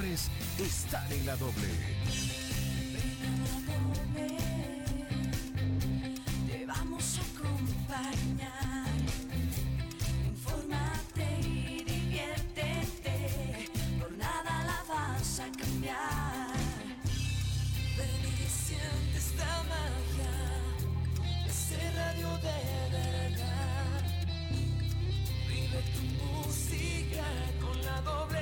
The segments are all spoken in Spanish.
están en la doble. Te vamos a acompañar. Infórmate y diviértete. Por nada la vas a cambiar. Ven y siente esta magia. Ese radio de verdad. Vive tu música con la doble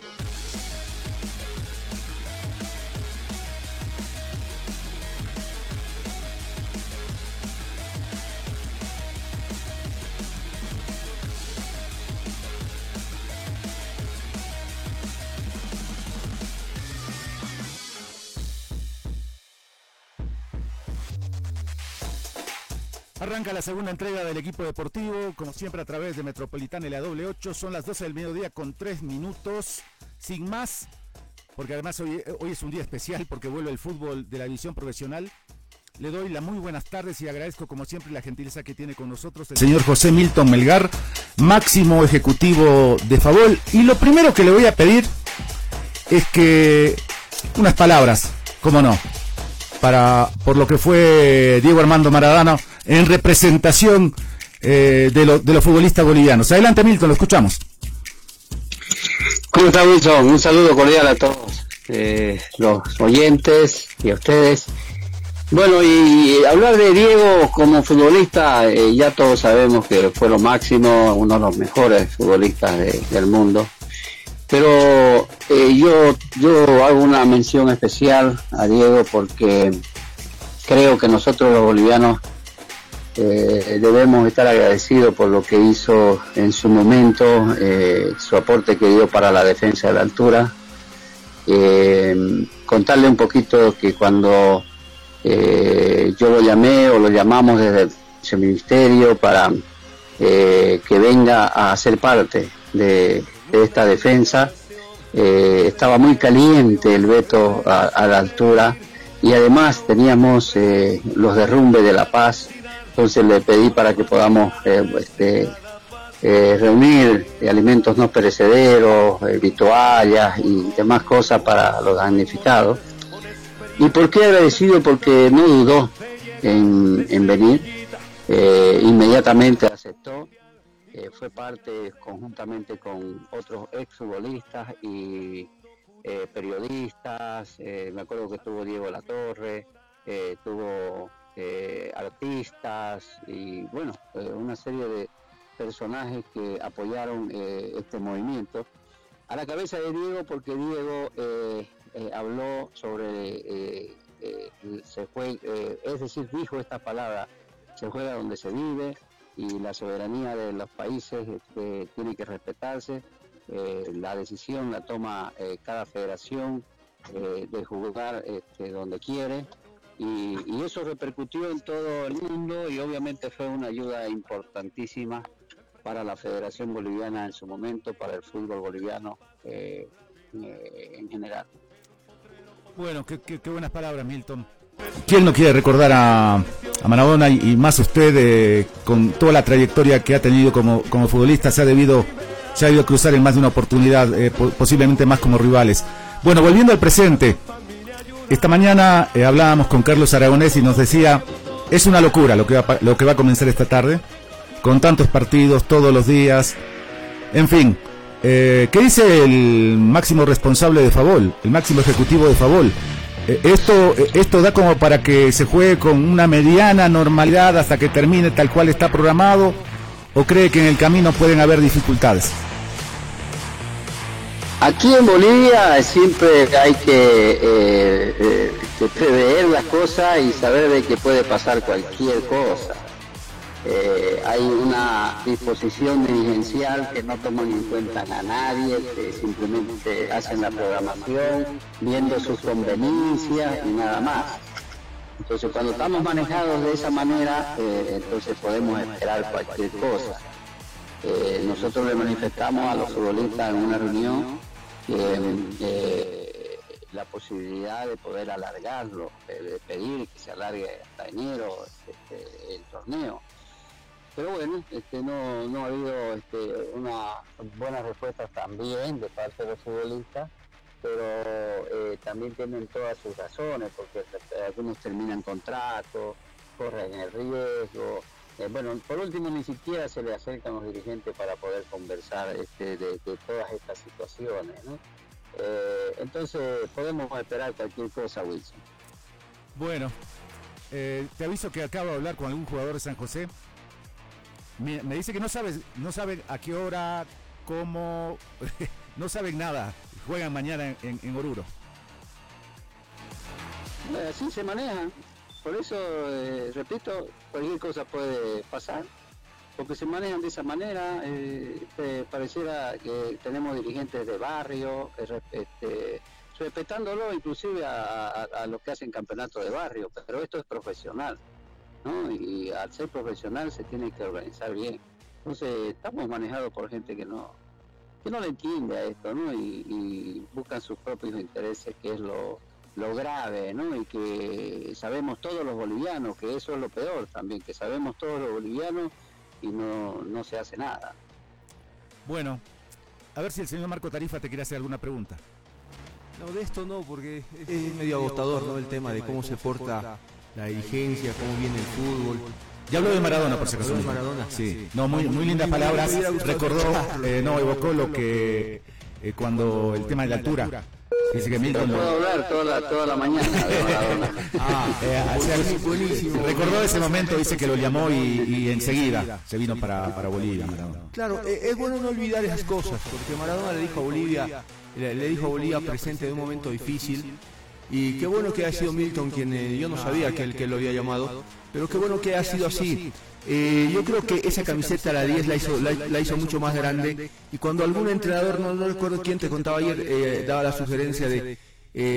Arranca la segunda entrega del equipo deportivo, como siempre a través de Metropolitana y la doble 8. Son las 12 del mediodía con 3 minutos, sin más, porque además hoy, hoy es un día especial porque vuelve el fútbol de la división profesional. Le doy las muy buenas tardes y agradezco como siempre la gentileza que tiene con nosotros el señor José Milton Melgar, máximo ejecutivo de Favol. Y lo primero que le voy a pedir es que unas palabras, cómo no, para por lo que fue Diego Armando Maradona en representación eh, de, lo- de los futbolistas bolivianos. Adelante Milton, lo escuchamos. ¿Cómo está Wilson? Un saludo cordial a todos eh, los oyentes y a ustedes. Bueno, y hablar de Diego como futbolista, eh, ya todos sabemos que fue lo máximo, uno de los mejores futbolistas de- del mundo. Pero eh, yo, yo hago una mención especial a Diego porque creo que nosotros los bolivianos eh, debemos estar agradecidos por lo que hizo en su momento, eh, su aporte que dio para la defensa de la altura. Contarle un poquito que cuando yo lo llamé o lo llamamos desde el ministerio para que venga a ser parte de, de esta defensa, eh, estaba muy caliente el veto a, la altura y además teníamos eh, los derrumbes de La Paz, entonces le pedí para que podamos eh, este, reunir alimentos no perecederos, vituallas y demás cosas para los damnificados. ¿Y por qué agradecido? Porque no dudó en, en venir, inmediatamente aceptó, eh, fue parte conjuntamente con otros exfutbolistas y eh, periodistas, eh, me acuerdo que estuvo Diego La Torre, tuvo artistas y bueno, una serie de personajes que apoyaron este movimiento. A la cabeza de Diego, porque Diego habló sobre, se fue, es decir, dijo esta palabra, se juega donde se vive y la soberanía de los países este, tiene que respetarse. Eh, la decisión la toma eh, cada federación eh, de jugar este, donde quiere y, eso repercutió en todo el mundo y obviamente fue una ayuda importantísima para la Federación Boliviana en su momento, para el fútbol boliviano en general. Bueno, qué, qué- qué buenas palabras, Milton. ¿Quién no quiere recordar a, a Maradona y, más usted eh, con toda la trayectoria que ha tenido como, como futbolista? Se ha debido, se ha debido cruzar en más de una oportunidad, eh, po- posiblemente más como rivales. Bueno, volviendo al presente, esta mañana eh, hablábamos con Carlos Aragonés y nos decía, es una locura lo que, va, lo que va a comenzar esta tarde, con tantos partidos todos los días, en fin. ¿Qué dice el máximo responsable de Favol, el máximo ejecutivo de Favol? Eh, esto, eh, esto da como para que se juegue con una mediana normalidad hasta que termine tal cual está programado, o cree que en el camino pueden haber dificultades. Aquí en Bolivia siempre hay que, eh, que prever las cosas y saber de que puede pasar cualquier cosa. Eh, hay una disposición dirigencial que no toman en cuenta a nadie, que simplemente hacen la programación viendo sus conveniencias y nada más. Entonces cuando estamos manejados de esa manera, eh, entonces podemos esperar cualquier cosa. Eh, nosotros le manifestamos a los futbolistas en una reunión la posibilidad de poder alargarlo, de pedir que se alargue hasta enero este, el torneo pero bueno, este, no, no ha habido este, una buenas respuestas también de parte de los futbolistas, pero eh, también tienen todas sus razones, porque algunos terminan contratos, corren el riesgo. Eh, bueno, por último, ni siquiera se le acercan los dirigentes para poder conversar este, de, todas estas situaciones. Eh, entonces, podemos esperar cualquier cosa, Wilson. Bueno, te aviso que acabo de hablar con algún jugador de San José me, dice que no sabe, no sabe a qué hora, cómo, no saben nada. Juegan mañana en, Oruro. Eh, así se manejan. Por eso, eh, repito, cualquier cosa puede pasar. Porque se manejan de esa manera. Eh, pareciera que tenemos dirigentes de barrio, este, respetándolo inclusive a, a los que hacen campeonato de barrio. Pero esto es profesional. Y al ser profesional se tiene que organizar bien. Entonces, estamos manejados por gente que no que no le entiende a esto, ¿no? Y, buscan sus propios intereses, que es lo, lo grave, ¿no? Y que sabemos todos los bolivianos, que eso es lo peor también, que sabemos todos los bolivianos y no, no se hace nada. Bueno, a ver si el señor Marco Tarifa te quiere hacer alguna pregunta. No, de esto no, porque es, medio agotador, ¿no? El tema de cómo se porta la dirigencia, cómo viene el fútbol. Ya habló de Maradona, por si acaso. de Maradona? Sí. No, muy, muy lindas palabras. Recordó, eh, no, evocó lo que eh, cuando el tema de la altura. Dice que Milton no puedo hablar toda la, toda la mañana de Maradona. ah, eh, buenísimo. Recordó ese momento, dice que lo llamó y, y enseguida se vino para, para Bolivia. Claro, eh, es bueno no olvidar esas cosas, porque Maradona le dijo a Bolivia, le, le dijo a Bolivia presente de un momento difícil y qué bueno que ha sido Milton quien eh, yo no sabía que él que lo había llamado, pero qué bueno que ha sido así. Eh, yo creo que esa camiseta, la 10, la hizo, la, hizo mucho más grande. Y cuando algún entrenador, no, recuerdo quién te contaba ayer, eh, daba la sugerencia de,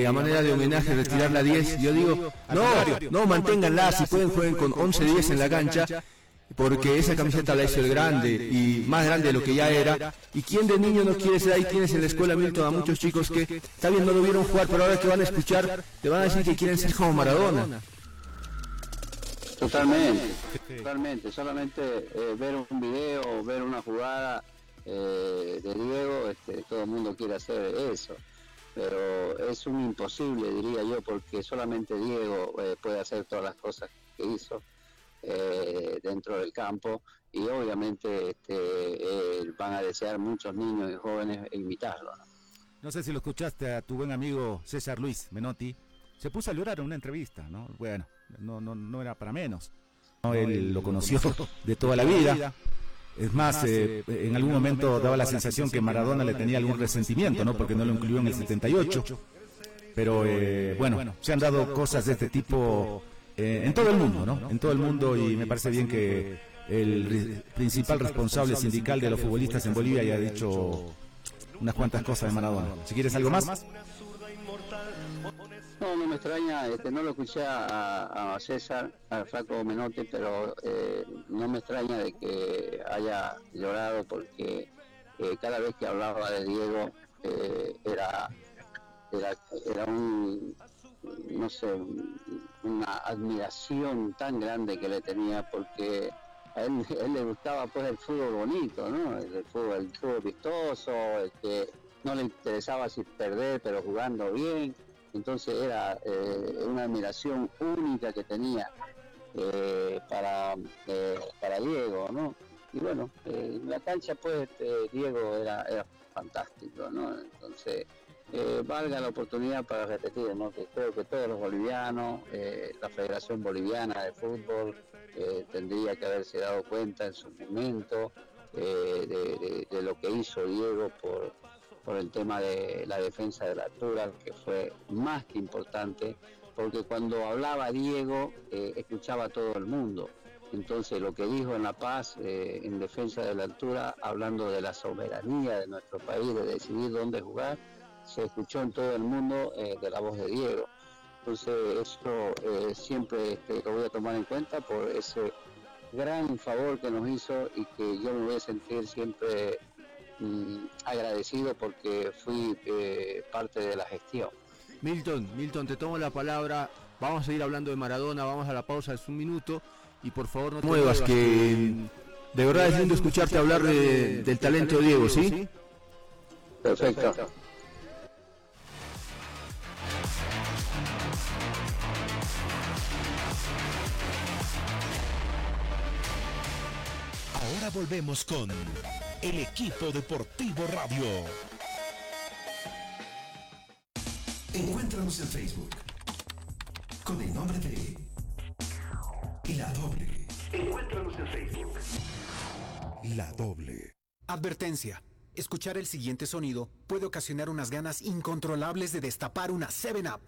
a manera de homenaje, retirar la 10, yo digo, no, no, manténganla, si pueden jueguen con 11-10 en la cancha porque esa camiseta la hizo el grande y más grande de lo que ya era. ¿Y quién de niño no quiere ser ahí? Tienes en la escuela Milton a muchos chicos que, está bien, no lo vieron jugar, pero ahora que van a escuchar, te van a decir que quieren ser como Maradona. Totalmente, totalmente. Solamente eh, ver un video, ver una jugada eh, de Diego, este, todo el mundo quiere hacer eso. Pero es un imposible, diría yo, porque solamente Diego eh, puede hacer todas las cosas que hizo eh, dentro del campo y obviamente este, eh, van a desear muchos niños y jóvenes imitarlo. ¿no? sé si lo escuchaste a tu buen amigo César Luis Menotti, se puso a llorar en una entrevista, ¿no? Bueno, no, no, no era para menos. él lo conoció de toda la vida. Es más, eh, en algún momento daba la sensación que Maradona le tenía algún resentimiento, ¿no? Porque no lo incluyó en el 78. Pero bueno, se han dado cosas de este tipo eh, en todo el mundo, ¿no? En todo el mundo y me parece bien que el principal responsable sindical de los futbolistas en Bolivia haya dicho unas cuantas cosas de Maradona. Si quieres algo más. No, no me extraña, este, no lo escuché a, César, a Flaco Menotti, pero eh, no me extraña de que haya llorado porque eh, cada vez que hablaba de Diego era, era, era un, no sé, una admiración tan grande que le tenía porque a él, le gustaba pues el fútbol bonito, ¿no? El fútbol, fútbol vistoso, que no le interesaba si perder, pero jugando bien. Entonces era eh, una admiración única que tenía eh, para, eh, para Diego, ¿no? Y bueno, en la cancha pues Diego era, era fantástico, ¿no? Entonces eh, valga la oportunidad para repetir, que creo que todos los bolivianos, eh, la Federación Boliviana de Fútbol eh, tendría que haberse dado cuenta en su momento de, lo que hizo Diego por, por el tema de la defensa de la altura, que fue más que importante, porque cuando hablaba Diego, eh, escuchaba a todo el mundo. Entonces lo que dijo en La Paz, eh, en defensa de la altura, hablando de la soberanía de nuestro país, de decidir dónde jugar, se escuchó en todo el mundo eh, de la voz de Diego. Entonces eso siempre este, lo voy a tomar en cuenta por ese gran favor que nos hizo y que yo me voy a sentir siempre mm, agradecido porque fui parte de la gestión. Milton, Milton, te tomo la palabra. Vamos a seguir hablando de Maradona, vamos a la pausa, es un minuto. Y por favor no te muevas, que de verdad es lindo escucharte hablar de, del talento de Diego, ¿sí? Perfecto. Ahora volvemos con el equipo deportivo radio. Encuéntranos en Facebook con el nombre de La Doble. Encuéntranos en Facebook. La Doble. Advertencia. Escuchar el siguiente sonido puede ocasionar unas ganas incontrolables de destapar una 7-Up.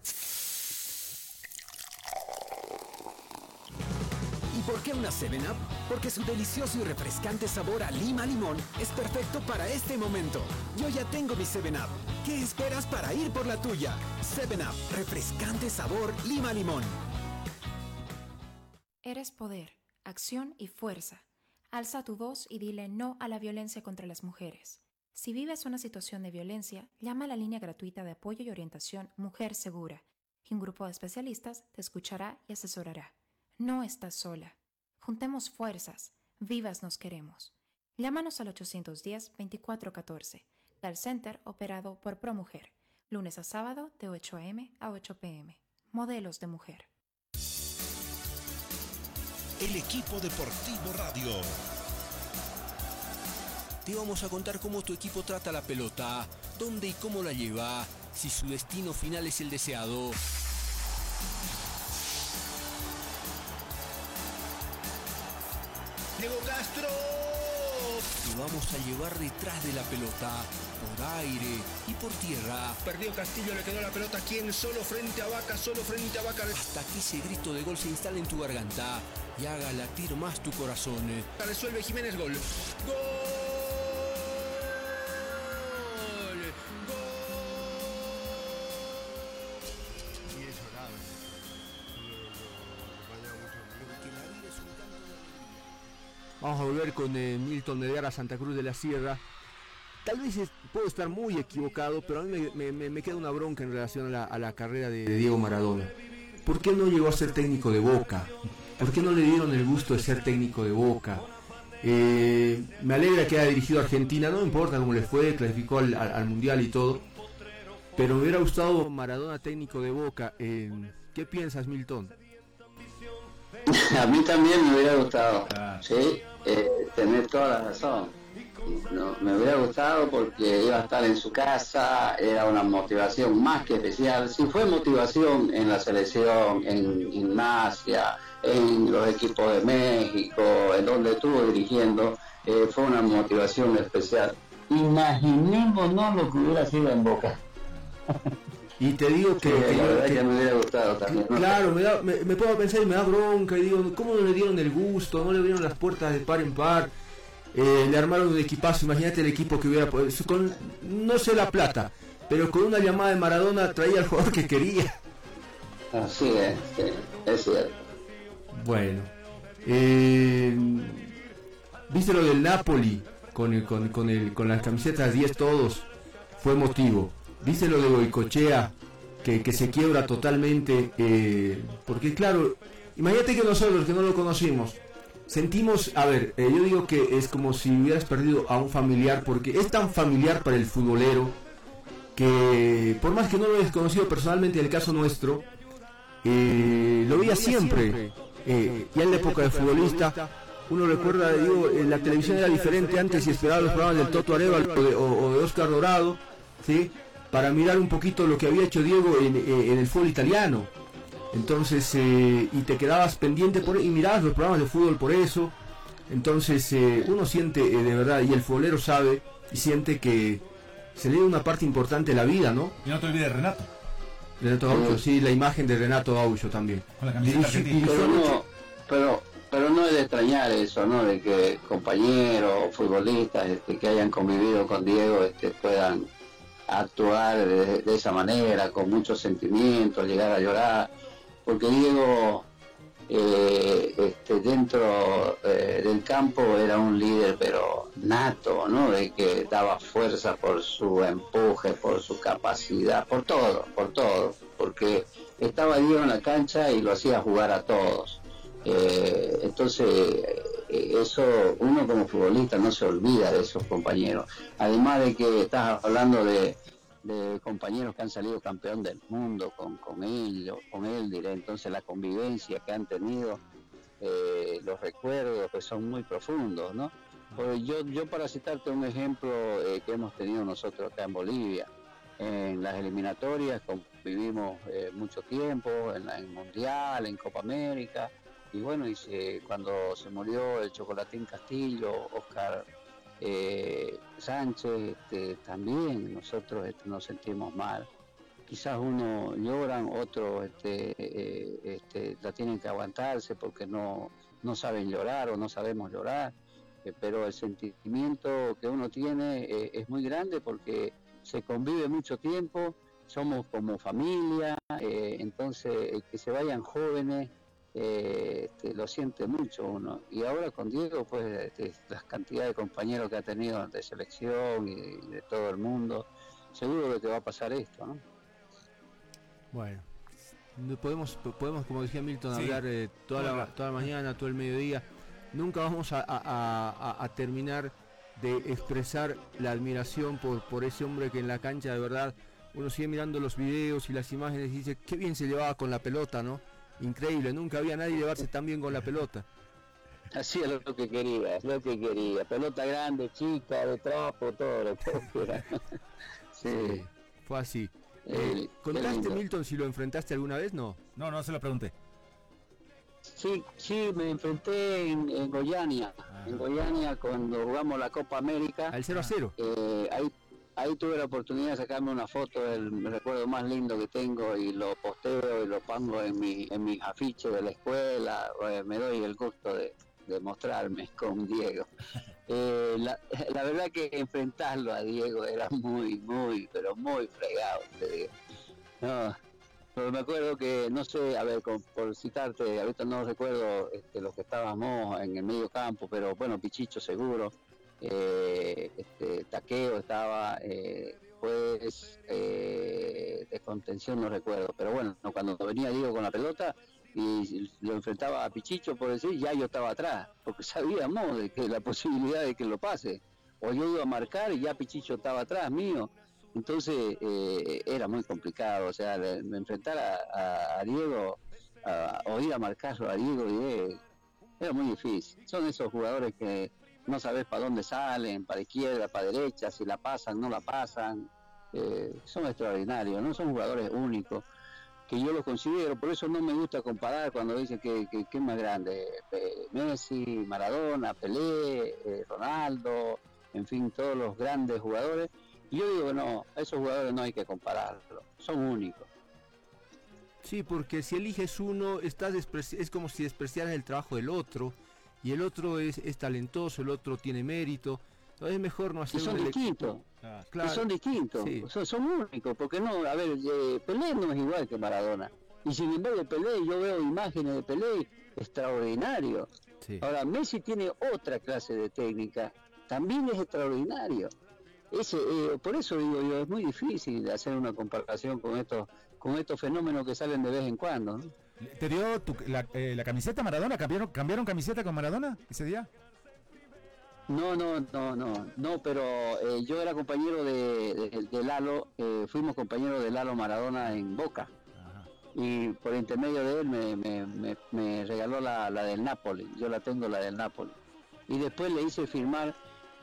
Por qué una 7-Up? Porque su delicioso y refrescante sabor a lima limón es perfecto para este momento. Yo ya tengo mi 7-Up. ¿Qué esperas para ir por la tuya? 7-Up, refrescante sabor lima limón. Eres poder, acción y fuerza. Alza tu voz y dile no a la violencia contra las mujeres. Si vives una situación de violencia, llama a la línea gratuita de apoyo y orientación Mujer Segura un grupo de especialistas te escuchará y asesorará. No estás sola. Juntemos fuerzas. Vivas nos queremos. Llámanos al 810-2414. Tal Center operado por ProMujer. Lunes a sábado de 8 a.m. a 8 p.m. Modelos de mujer. El equipo deportivo radio. Te vamos a contar cómo tu equipo trata la pelota, dónde y cómo la lleva, si su destino final es el deseado. Diego Castro. Te vamos a llevar detrás de la pelota, por aire y por tierra. Perdió Castillo, le quedó la pelota. ¿Quién? Solo frente a Vaca, solo frente a Vaca. Hasta que ese grito de gol se instale en tu garganta y haga latir más tu corazón. Resuelve Jiménez gol. ¡Gol! Vamos a volver con eh, Milton Mediara Santa Cruz de la Sierra. Tal vez es- puedo estar muy equivocado, pero a mí me, me- me- me queda una bronca en relación a la, a la carrera de, de Diego Maradona. ¿Por qué no llegó a ser técnico de Boca? ¿Por qué no le dieron el gusto de ser técnico de Boca? Eh, me alegra que haya dirigido a Argentina, no importa cómo le fue, clasificó al, al- al Mundial y todo. Pero me hubiera gustado Maradona técnico de Boca. Eh, ¿Qué piensas, Milton? A mí también me hubiera gustado, sí, eh, tener toda la razón. Me hubiera gustado porque iba a estar en su casa, era una motivación más que especial. Si fue motivación en la selección, en gimnasia, en los equipos de México, en donde estuvo dirigiendo, eh, fue una motivación especial. Imaginémonos lo que hubiera sido en Boca. Y te digo que, Sí, que la verdad que- que me hubiera gustado también. ¿no? Claro, me, da- me, me puedo pensar y me da bronca y digo, ¿cómo no le dieron el gusto? ¿No le abrieron las puertas de par en par? Eh, le armaron un equipazo, imagínate el equipo que hubiera podido- con no sé la plata, pero con una llamada de Maradona traía al jugador que quería. Así es, sí, es cierto. Bueno, eh, ¿viste lo del Napoli con, el, con, con, el, con las camisetas 10 todos? Fue motivo. ¿Viste lo de Boicochea que, que se quiebra totalmente? eh, porque claro, imagínate que nosotros que no lo conocimos, sentimos, a ver, eh, yo digo que es como si hubieras perdido a un familiar, porque es tan familiar para el futbolero que por más que no lo hayas conocido personalmente en el caso nuestro, eh, lo veía siempre. Eh, ya en la época de futbolista, uno recuerda, digo, eh, la televisión era diferente antes y esperaba los programas del Toto Arevalo o de, o- o de Oscar Dorado, ¿sí? Para mirar un poquito lo que había hecho Diego en, eh, en el fútbol italiano. Entonces, eh, y te quedabas pendiente por y mirabas los programas de fútbol por eso. Entonces, eh, uno siente eh, de verdad, y el futbolero sabe y siente que, se lee una parte importante de la vida, ¿no? Y no te olvides Renato. Renato Gaucho, sí, la imagen de Renato Gaucho también. Con la Pero no, pero, pero no es de extrañar eso, ¿no? De que compañeros o futbolistas este, que hayan convivido con Diego este, puedan actuar de, esa manera, con muchos sentimientos, llegar a llorar, porque Diego eh, este, dentro eh, del campo era un líder pero nato, ¿no? De que daba fuerza por su empuje, por su capacidad, por todo, por todo, porque estaba Diego en la cancha y lo hacía jugar a todos. Eh, entonces, eso uno como futbolista no se olvida de esos compañeros. Además de que estás hablando de, compañeros que han salido campeón del mundo con, con él, con él diré, entonces la convivencia que han tenido, eh, los recuerdos que son muy profundos, ¿no? Pues yo, yo para citarte un ejemplo eh, que hemos tenido nosotros acá en Bolivia, en las eliminatorias convivimos eh, mucho tiempo, en, la, en Mundial, en Copa América, y bueno, y se- cuando se murió el Chocolatín Castillo, Oscar eh, Sánchez, este, también nosotros este, nos sentimos mal. Quizás unos lloran, otros este, eh, este, la tienen que aguantarse porque no, no saben llorar o no sabemos llorar, eh, pero el sentimiento que uno tiene eh, es muy grande porque se convive mucho tiempo, somos como familia, entonces que se vayan jóvenes eh, este, lo siente mucho uno. Y ahora con Diego, pues este, las cantidades de compañeros que ha tenido de selección y de todo el mundo, seguro de que va a pasar esto, ¿no? Bueno, no podemos, podemos como decía Milton, Sí. hablar eh, toda, la, toda la mañana, todo el mediodía. Nunca vamos a, a- a- a- a terminar de expresar la admiración por, por ese hombre que en la cancha de verdad uno sigue mirando los videos y las imágenes y dice, qué bien se llevaba con la pelota, ¿no? Increíble, nunca había nadie llevarse tan bien con la pelota. Así es lo que quería, es lo que quería. Pelota grande, chica, de trapo, todo lo que quiera. sí. Fue así. Eh, ¿Contaste. Milton, si lo enfrentaste alguna vez? No. No, no se lo pregunté. Sí, sí, me enfrenté en, en Goiânia, en Goiânia cuando jugamos la Copa América. Al 0 a 0. Eh, ahí, ahí tuve la oportunidad de sacarme una foto, el recuerdo más lindo que tengo y lo posteo y lo pongo en, mi, en mis afiches de la escuela. eh, me doy el gusto de, de mostrarme con Diego. Eh, la, la verdad que enfrentarlo a Diego era muy, muy, pero muy fregado, te digo. No, pero me acuerdo que, no sé, a ver, con- por citarte, ahorita no recuerdo este, los que estábamos en el medio campo, pero bueno, Pichicho seguro, eh, este, Taqueo estaba, eh, pues, eh, de no recuerdo, pero bueno, cuando venía Diego con la pelota y lo enfrentaba a Pichicho, por decir, ya yo estaba atrás, porque sabíamos de que la posibilidad de que lo pase, o yo iba a marcar y ya Pichicho estaba atrás mío, entonces eh, era muy complicado, o sea, de- de enfrentar a, Diego o ir a marcarlo a Diego y era muy difícil. Son esos jugadores que no sabes para dónde salen, para izquierda, para derecha, si la pasan, no la pasan. eh, son extraordinarios, no son jugadores únicos que yo los considero, por eso no me gusta comparar cuando dicen que, que, que es más grande, eh, Messi, Maradona, Pelé, eh, Ronaldo, en fin, todos los grandes jugadores. Y yo digo no, esos jugadores no hay que compararlos, son únicos. Sí, porque si eliges uno, estás es como si despreciaras el trabajo del otro, y el otro es, es talentoso, el otro tiene mérito. Entonces es mejor no hacer son distintos, Claro. y son distintos, Sí. son, son únicos, porque no, a ver, eh, Pelé no es igual que Maradona. Y sin embargo Pelé, yo veo imágenes de Pelé extraordinario. Sí. Ahora, Messi tiene otra clase de técnica, también es extraordinario. Ese, eh, por eso digo yo, es muy difícil hacer una comparación con estos, con estos fenómenos que salen de vez en cuando. ¿no? ¿Te dio tu- la, eh, la camiseta Maradona? ¿Cambiaron, ¿Cambiaron camiseta con Maradona ese día? No, no, no, no, no, pero eh, yo era compañero de, de- de Lalo, eh, fuimos compañeros de Lalo Maradona en Boca. Y por intermedio de él me, me- me- me regaló la, la del Napoli, yo la tengo la del Napoli. Y después le hice firmar,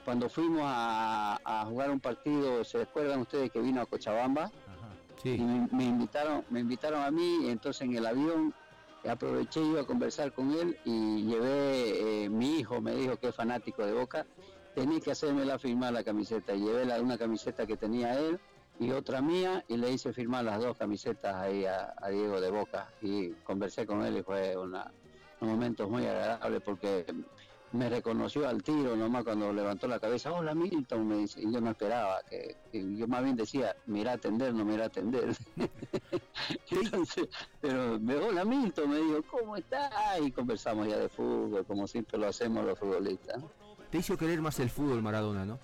cuando fuimos a, a jugar un partido, ¿se recuerdan ustedes que vino a Cochabamba? Y me, me invitaron, me invitaron a mí, entonces en el avión aproveché iba a conversar con él y llevé, eh, mi hijo me dijo que es fanático de Boca, tenía que hacérmela firmar la camiseta. Y llevé la, una camiseta que tenía él y otra mía y le hice firmar las dos camisetas ahí a, a Diego de Boca. Y conversé con él y fue una, un momento muy agradable porque me reconoció al tiro nomás cuando levantó la cabeza, hola Milton, me dice, y yo no esperaba, que, que yo más bien decía, mira a atender, no mira a atender. Entonces, pero me hola Milton, me dijo, ¿cómo estás? Y conversamos ya de fútbol, como siempre lo hacemos los futbolistas. Te hizo querer más el fútbol Maradona, ¿no?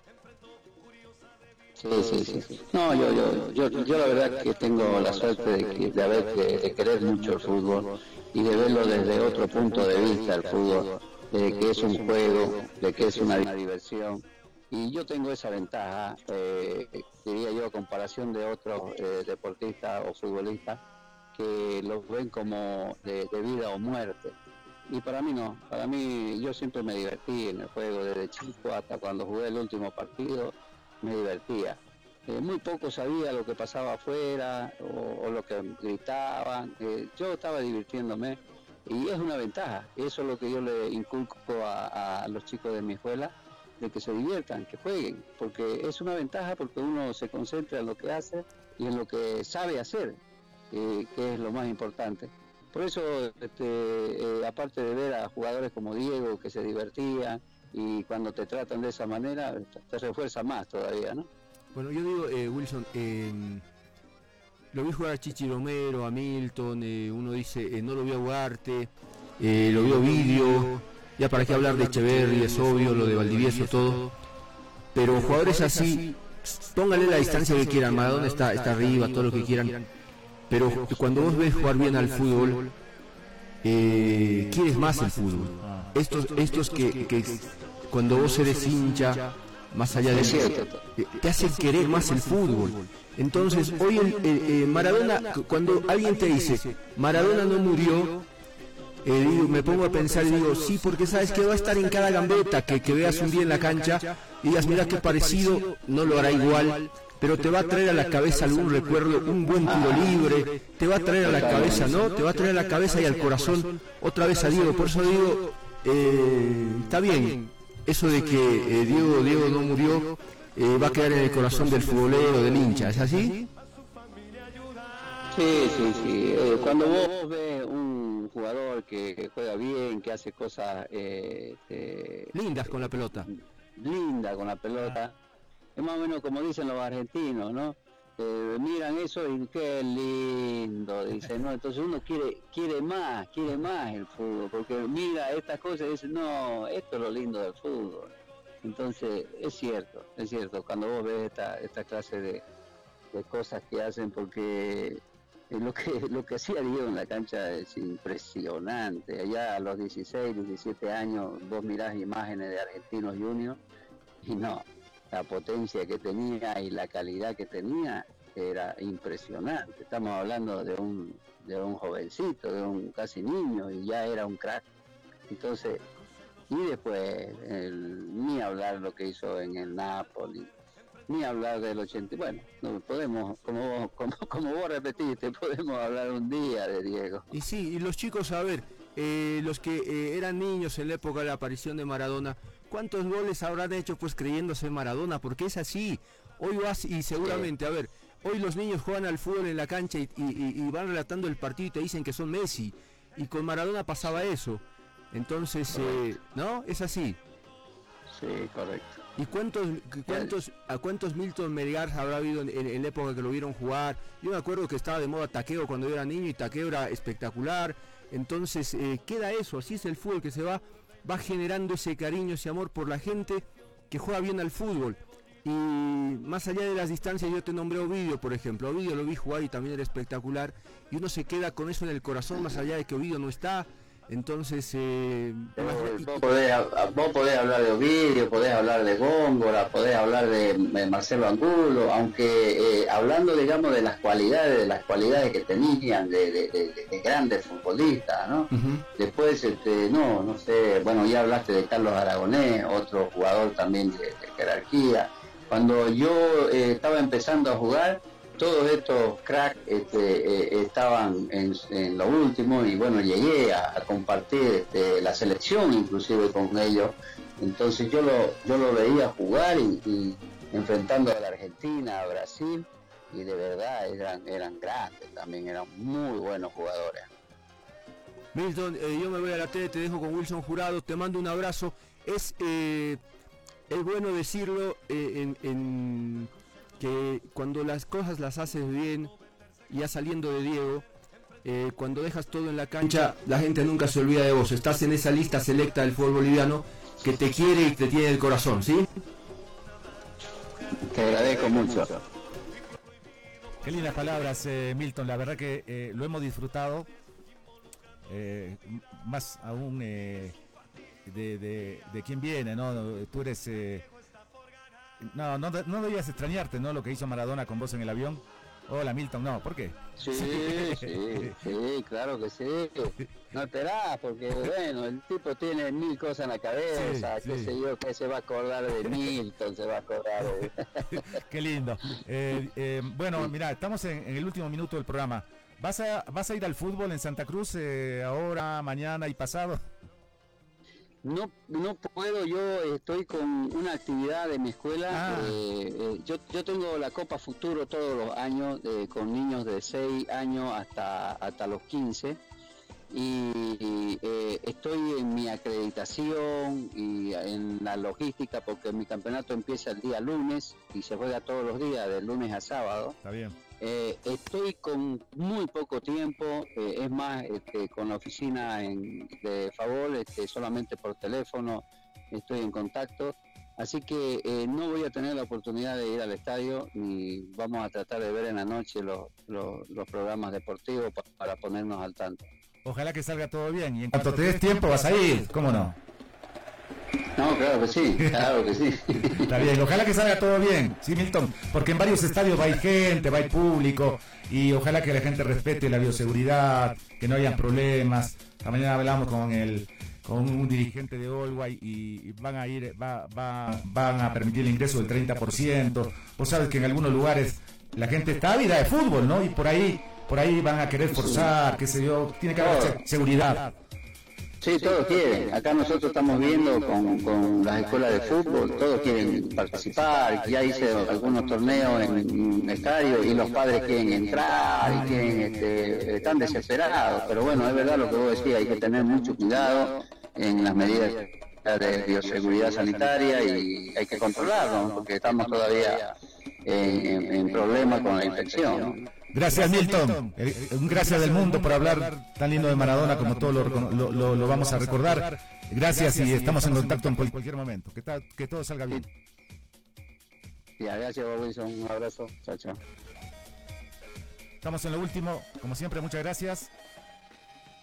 Sí, sí, sí. sí. No, yo, yo, yo, yo la verdad que tengo la suerte de, de haber de querer mucho el fútbol y de verlo desde otro punto de vista el fútbol, de que es un juego, de que es una, diversión. Y yo tengo esa ventaja, eh, diría yo, a comparación de otros eh, deportistas o futbolistas que los ven como de, de vida o muerte. Y para mí no, para mí yo siempre me divertí en el juego desde chico hasta cuando jugué el último partido, me divertía. Eh, muy poco sabía lo que pasaba afuera o, o lo que gritaban. yo estaba divirtiéndome y es una ventaja. Eso es lo que yo le inculco a, los chicos de mi escuela, de que se diviertan, que jueguen, porque es una ventaja porque uno se concentra en lo que hace y en lo que sabe hacer, eh, que es lo más importante. Por eso, este, eh, aparte de ver a jugadores como Diego que se divertían y cuando te tratan de esa manera, te refuerza más todavía, ¿no? Bueno, yo digo, eh, Wilson, eh, lo vi jugar a Chichi Romero, a Milton, eh, uno dice, eh, no lo vio a Ugarte, eh, lo vio vídeo, ya para qué hablar de Echeverri, es obvio, lo de Valdivieso, todo. Pero jugadores así, póngale la distancia que quieran, Maradona está, está arriba, todo lo que quieran. Pero cuando vos ves jugar bien al fútbol, eh, quieres más el fútbol. Estos, estos que, que cuando vos eres hincha, más allá de Es cierto. eh, te hacen querer más el fútbol. Entonces, hoy el, el- eh, Maradona, cu- cuando alguien te dice, Maradona no murió, eh, digo, me pongo a pensar y digo, sí, porque sabes que va a estar en cada gambeta que, que veas un día en la cancha y digas, mira qué parecido, no lo hará igual, pero te va a traer a la cabeza algún recuerdo, un buen tiro libre, te va a traer a la cabeza, ¿no? Te va a traer a la cabeza y al corazón otra vez a Diego. Por eso digo, eh, está bien, eso de que eh, Diego, Diego no murió, eh, va a quedar en el corazón del futbolero, del hincha, ¿es así? Sí, sí, sí. Eh, cuando vos ves un jugador que, juega bien, que hace cosas eh, eh, Lindas con la pelota. lindas con la pelota, es más o menos como dicen los argentinos, ¿no? Miran eso y qué lindo, dicen, ¿no? Entonces uno quiere quiere más, quiere más el fútbol, porque mira estas cosas y dice, no, esto es lo lindo del fútbol. Entonces, es cierto, es cierto, cuando vos ves esta, esta clase de, de cosas que hacen, porque eh, lo que lo que hacía Diego en la cancha es impresionante. Allá a los 16, 17 años, vos mirás imágenes de Argentinos Juniors y no, la potencia que tenía y la calidad que tenía era impresionante. Estamos hablando de un, de un jovencito, de un casi niño y ya era un crack. Entonces, y después, ni hablar lo que hizo en el Napoli, ni hablar del 80. Bueno, no podemos, como como, como vos repetiste, podemos hablar un día de Diego. Y sí, y los chicos, a ver, eh, los que eh, eran niños en la época de la aparición de Maradona, ¿cuántos goles habrán hecho pues creyéndose Maradona? Porque es así. Hoy vas y seguramente, a ver, hoy los niños juegan al fútbol en la cancha y, y- y- y van relatando el partido y te dicen que son Messi. Y con Maradona pasaba eso. Entonces, eh, ¿no? Es así. Sí, correcto. ¿Y cuántos, cuántos, a cuántos Milton Melgar habrá habido en, en- en la época que lo vieron jugar? Yo me acuerdo que estaba de moda taqueo cuando yo era niño y taqueo era espectacular. Entonces eh, queda eso, así es el fútbol que se va, va generando ese cariño, ese amor por la gente que juega bien al fútbol. Y más allá de las distancias, yo te nombré Ovidio, por ejemplo. Ovidio lo vi jugar y también era espectacular. Y uno se queda con eso en el corazón, más allá de que Ovidio no está. Entonces, eh, Eh, vos, podés, a- vos podés hablar de Ovidio, podés hablar de Góngora, podés hablar de, Marcelo Angulo, aunque eh, hablando, digamos, de las cualidades, de las cualidades que tenían, de, de- de- de grandes futbolistas, ¿no? Después, este, no, no sé, bueno, ya hablaste de Carlos Aragonés, otro jugador también de, de jerarquía. Cuando yo eh, estaba empezando a jugar, todos estos cracks este, eh, estaban en, lo último y bueno, llegué a, compartir este, la selección inclusive con ellos. Entonces yo lo, yo lo veía jugar y, enfrentando a la Argentina, a Brasil, y de verdad eran, eran grandes también, eran muy buenos jugadores. Milton, eh, yo me voy a la tele, te dejo con Wilson Jurado, te mando un abrazo. Es, eh, es bueno decirlo en, en que cuando las cosas las haces bien, ya saliendo de Diego, eh, cuando dejas todo en la cancha, la gente nunca se olvida de vos. Estás en esa lista selecta del fútbol boliviano que te quiere y te tiene el corazón, ¿sí? Te agradezco mucho. Qué lindas palabras, eh, Milton. La verdad que eh, lo hemos disfrutado. más aún de, de, de quién viene, ¿no? Tú eres no, no, no debías extrañarte, ¿no? Lo que hizo Maradona con vos en el avión. Hola Milton, no, ¿por qué? Sí, sí, sí, claro que sí. No esperás, porque bueno, el tipo tiene mil cosas en la cabeza, qué sé yo, que se va a acordar de Milton, se va a acordar de... qué lindo. Eh, eh, bueno, mira, estamos en, el último minuto del programa. ¿Vas a, vas a ir al fútbol en Santa Cruz eh, ahora, mañana y pasado? No, no puedo, yo estoy con una actividad de mi escuela. Ah. Eh, eh, yo, yo tengo la Copa Futuro todos los años eh, con niños de 6 años hasta, hasta los 15 y estoy en mi acreditación y en la logística porque mi campeonato empieza el día lunes y se juega todos los días, de lunes a sábado. Está bien. Eh, estoy con muy poco tiempo, eh, es más, este, con la oficina de favor, este, solamente por teléfono estoy en contacto, así que eh, no voy a tener la oportunidad de ir al estadio y vamos a tratar de ver en la noche los, programas deportivos para ponernos al tanto. Ojalá que salga todo bien y en cuanto te des tiempo vas a ir, ¿cómo no? No, claro que sí, claro que sí. Está bien, ojalá que salga todo bien, sí, Milton, porque en varios estadios va gente, va público, y ojalá que la gente respete la bioseguridad, que no haya problemas. La mañana hablamos con el con un dirigente de Olway y van a ir, va, va, van a permitir el ingreso del 30%. Vos sabes que en algunos lugares la gente está ávida de fútbol, ¿no? Y por ahí, por ahí van a querer forzar, qué sé yo, tiene que haber seguridad. Sí, todos quieren. Acá nosotros estamos viendo con, con las escuelas de fútbol, todos quieren participar. Ya hice algunos torneos en, estadio y los padres quieren entrar y quieren, este, están desesperados. Pero bueno, es verdad lo que vos decías, hay que tener mucho cuidado en las medidas de bioseguridad sanitaria y hay que controlarlo, porque estamos todavía en, en problemas con la infección. Gracias, Milton. Eh, un gracias del mundo por hablar tan lindo de Maradona como todo lo, vamos a recordar. Gracias y estamos en contacto en cualquier momento. Que, que todo salga bien. gracias, Wilson. Un abrazo. Chao, chao. Estamos en lo último. Como siempre, muchas gracias.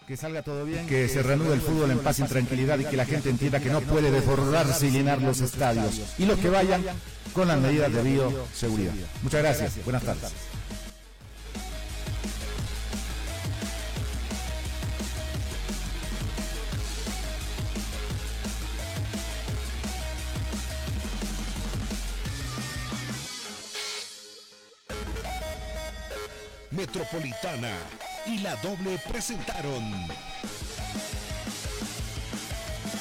Que salga todo bien. Que se reanude el fútbol en paz y tranquilidad y que la gente entienda que no puede desbordarse y llenar los estadios. Y los que vayan con las medidas de bioseguridad. Muchas gracias. Buenas tardes. Metropolitana y la doble presentaron